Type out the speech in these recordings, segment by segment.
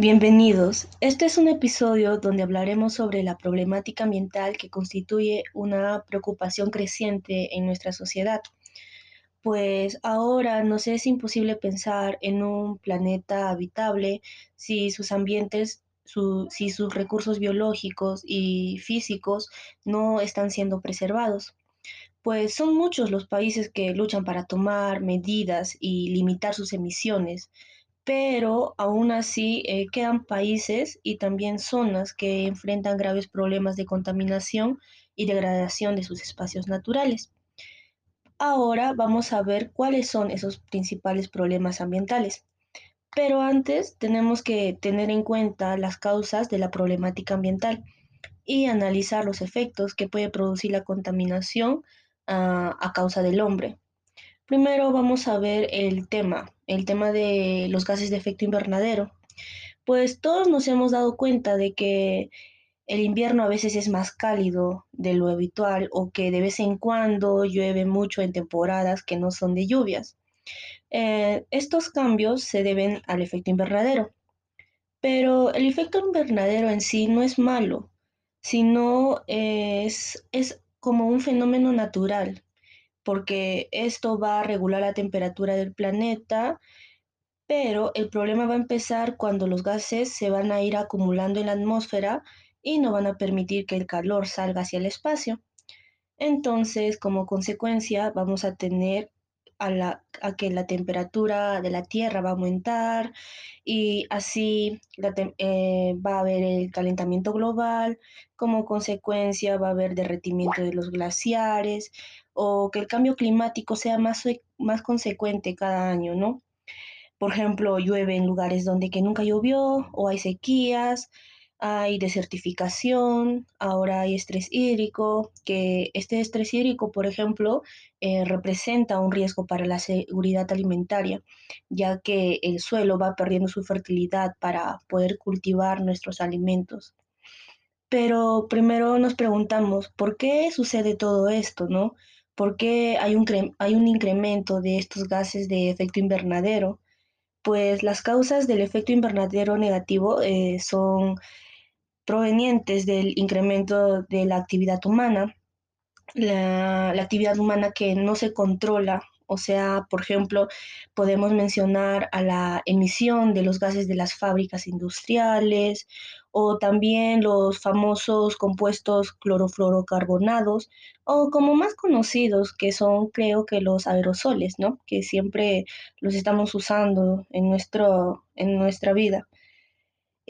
Bienvenidos. Este es un episodio donde hablaremos sobre la problemática ambiental que constituye una preocupación creciente en nuestra sociedad. Pues ahora nos es imposible pensar en un planeta habitable si sus ambientes, si sus recursos biológicos y físicos no están siendo preservados. Pues son muchos los países que luchan para tomar medidas y limitar sus emisiones pero aún así eh, quedan países y también zonas que enfrentan graves problemas de contaminación y degradación de sus espacios naturales. Ahora vamos a ver cuáles son esos principales problemas ambientales. Pero antes tenemos que tener en cuenta las causas de la problemática ambiental y analizar los efectos que puede producir la contaminación ah, a causa del hombre. Primero vamos a ver el tema, el tema de los gases de efecto invernadero. Pues todos nos hemos dado cuenta de que el invierno a veces es más cálido de lo habitual o que de vez en cuando llueve mucho en temporadas que no son de lluvias. Eh, estos cambios se deben al efecto invernadero, pero el efecto invernadero en sí no es malo, sino es, es como un fenómeno natural porque esto va a regular la temperatura del planeta, pero el problema va a empezar cuando los gases se van a ir acumulando en la atmósfera y no van a permitir que el calor salga hacia el espacio. Entonces, como consecuencia, vamos a tener a, que la temperatura de la Tierra va a aumentar y así eh, va a haber el calentamiento global, como consecuencia va a haber derretimiento de los glaciares o que el cambio climático sea más, más consecuente cada año, ¿no? Por ejemplo, llueve en lugares donde que nunca llovió o hay sequías, hay desertificación, ahora hay estrés hídrico, que este estrés hídrico, por ejemplo, eh, representa un riesgo para la seguridad alimentaria, ya que el suelo va perdiendo su fertilidad para poder cultivar nuestros alimentos. Pero primero nos preguntamos, ¿por qué sucede todo esto, no? ¿Por qué hay un, hay un incremento de estos gases de efecto invernadero? Pues las causas del efecto invernadero negativo eh, son provenientes del incremento de la actividad humana, la, actividad humana que no se controla. O sea, por ejemplo, podemos mencionar a la emisión de los gases de las fábricas industriales o también los famosos compuestos clorofluorocarbonados o como más conocidos que son creo que los aerosoles, ¿no? Que siempre los estamos usando en, nuestro, en nuestra vida.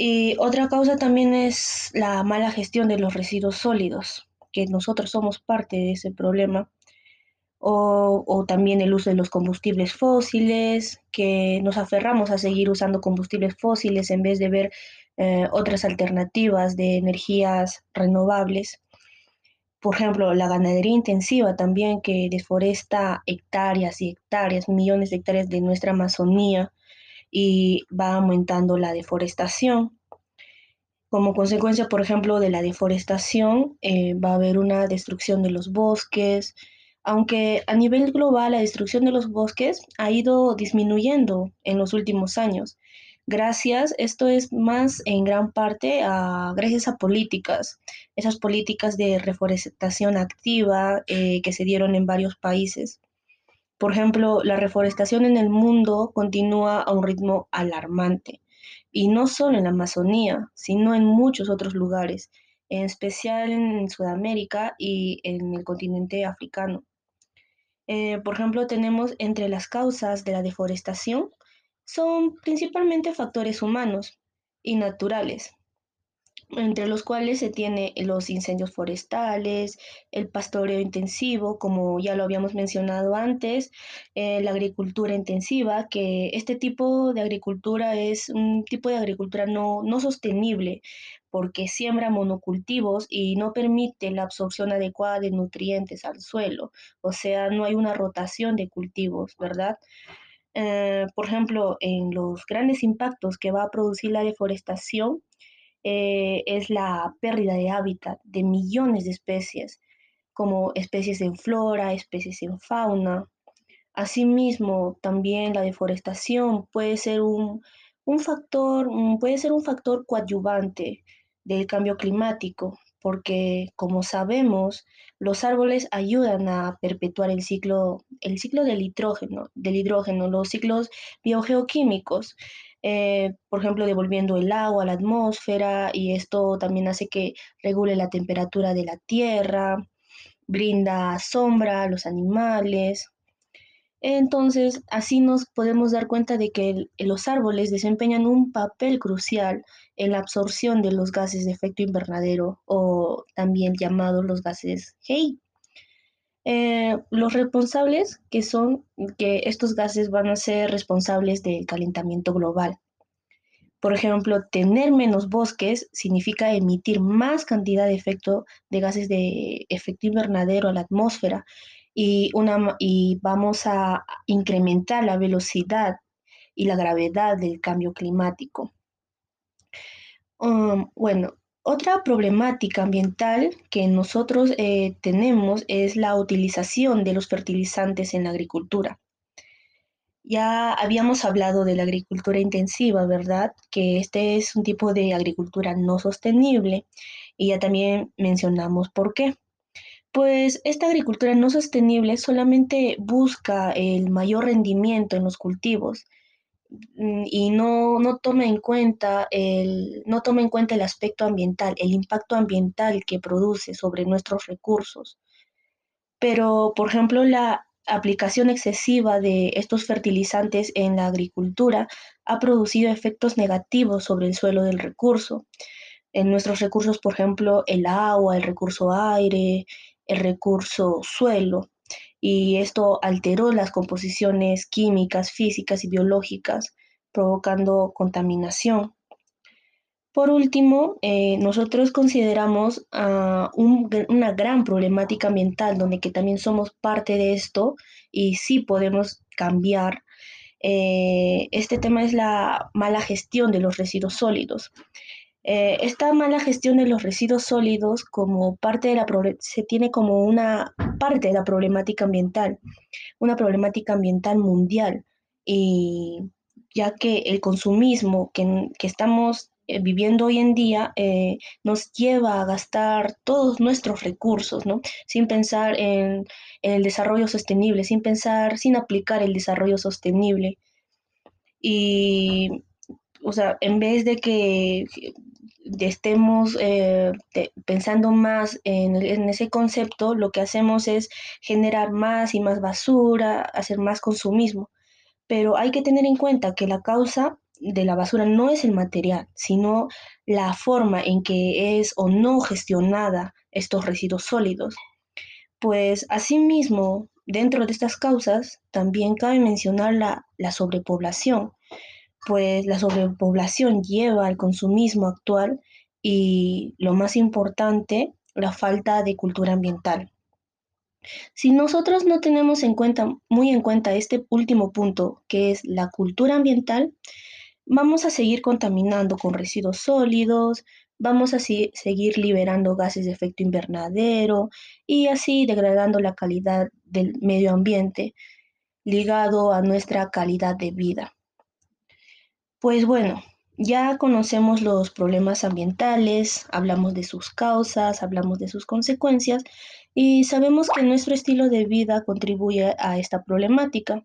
Y otra causa también es la mala gestión de los residuos sólidos, que nosotros somos parte de ese problema. O, o, también el uso de los combustibles fósiles, que nos aferramos a seguir usando combustibles fósiles en vez de ver eh, otras alternativas de energías renovables. Por ejemplo, la ganadería intensiva también que deforesta hectáreas y hectáreas, millones de hectáreas de nuestra Amazonía y va aumentando la deforestación. Como consecuencia, por ejemplo, de la deforestación, eh, va a haber una destrucción de los bosques, aunque a nivel global la destrucción de los bosques ha ido disminuyendo en los últimos años gracias, esto es más en gran parte a, gracias a políticas, esas políticas de reforestación activa eh, que se dieron en varios países. Por ejemplo, la reforestación en el mundo continúa a un ritmo alarmante, y no solo en la Amazonía, sino en muchos otros lugares, en especial en Sudamérica y en el continente africano. Eh, por ejemplo, tenemos entre las causas de la deforestación son principalmente factores humanos y naturales, entre los cuales se tiene los incendios forestales, el pastoreo intensivo, como ya lo habíamos mencionado antes, eh, la agricultura intensiva, que este tipo de agricultura es un tipo de agricultura no, no sostenible porque siembra monocultivos y no permite la absorción adecuada de nutrientes al suelo, o sea, no hay una rotación de cultivos, ¿verdad? Eh, por ejemplo, en los grandes impactos que va a producir la deforestación, eh, es la pérdida de hábitat de millones de especies, como especies en flora, especies en fauna. Asimismo, también la deforestación puede ser un, un factor, mm, puede ser un factor coadyuvante del cambio climático, porque como sabemos, los árboles ayudan a perpetuar el ciclo, el ciclo del hidrógeno, del hidrógeno, los ciclos biogeoquímicos, eh, por ejemplo, devolviendo el agua a la atmósfera y esto también hace que regule la temperatura de la tierra, brinda sombra a los animales. Entonces, así nos podemos dar cuenta de que los árboles desempeñan un papel crucial en la absorción de los gases de efecto invernadero o también llamados los gases HEI. Eh, los responsables que son que estos gases van a ser responsables del calentamiento global. Por ejemplo, tener menos bosques significa emitir más cantidad de efecto de gases de efecto invernadero a la atmósfera y, una, y vamos a incrementar la velocidad y la gravedad del cambio climático. Um, bueno, otra problemática ambiental que nosotros eh, tenemos es la utilización de los fertilizantes en la agricultura. Ya habíamos hablado de la agricultura intensiva, ¿verdad? Que este es un tipo de agricultura no sostenible y ya también mencionamos por qué. Pues esta agricultura no sostenible solamente busca el mayor rendimiento en los cultivos y no, no, toma en cuenta el, no toma en cuenta el aspecto ambiental, el impacto ambiental que produce sobre nuestros recursos. Pero, por ejemplo, la aplicación excesiva de estos fertilizantes en la agricultura ha producido efectos negativos sobre el suelo del recurso. En nuestros recursos, por ejemplo, el agua, el recurso aire, el recurso suelo y esto alteró las composiciones químicas, físicas y biológicas, provocando contaminación. Por último, eh, nosotros consideramos ah, una gran problemática ambiental, donde que también somos parte de esto y sí podemos cambiar. Eh, este tema es la mala gestión de los residuos sólidos. Eh, esta mala gestión de los residuos sólidos como parte de la se tiene como una parte de la problemática ambiental, una problemática ambiental mundial, y ya que el consumismo que, estamos eh, viviendo hoy en día eh, nos lleva a gastar todos nuestros recursos, ¿no? Sin pensar en, en, el desarrollo sostenible, sin pensar, sin aplicar el desarrollo sostenible. Y, o sea, en vez de que estemos eh, pensando más en, ese concepto, lo que hacemos es generar más y más basura, hacer más consumismo. Pero hay que tener en cuenta que la causa de la basura no es el material, sino la forma en que es o no gestionada estos residuos sólidos. Pues asimismo, dentro de estas causas, también cabe mencionar la, la sobrepoblación, pues la sobrepoblación lleva al consumismo actual y, lo más importante, la falta de cultura ambiental. Si nosotros no tenemos en cuenta, muy en cuenta este último punto, que es la cultura ambiental, vamos a seguir contaminando con residuos sólidos, vamos a seguir liberando gases de efecto invernadero y así degradando la calidad del medio ambiente ligado a nuestra calidad de vida. Pues bueno, ya conocemos los problemas ambientales, hablamos de sus causas, hablamos de sus consecuencias y sabemos que nuestro estilo de vida contribuye a esta problemática.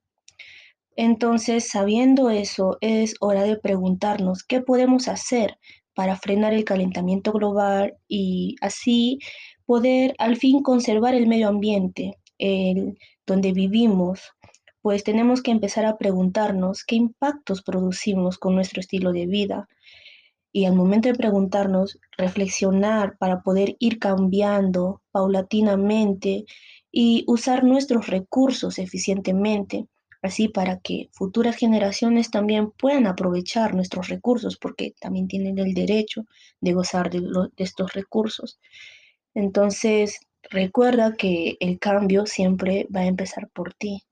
Entonces, sabiendo eso, es hora de preguntarnos qué podemos hacer para frenar el calentamiento global y así poder al fin conservar el medio ambiente el, donde vivimos pues tenemos que empezar a preguntarnos qué impactos producimos con nuestro estilo de vida. Y al momento de preguntarnos, reflexionar para poder ir cambiando paulatinamente y usar nuestros recursos eficientemente, así para que futuras generaciones también puedan aprovechar nuestros recursos, porque también tienen el derecho de gozar de, de estos recursos. Entonces, recuerda que el cambio siempre va a empezar por ti.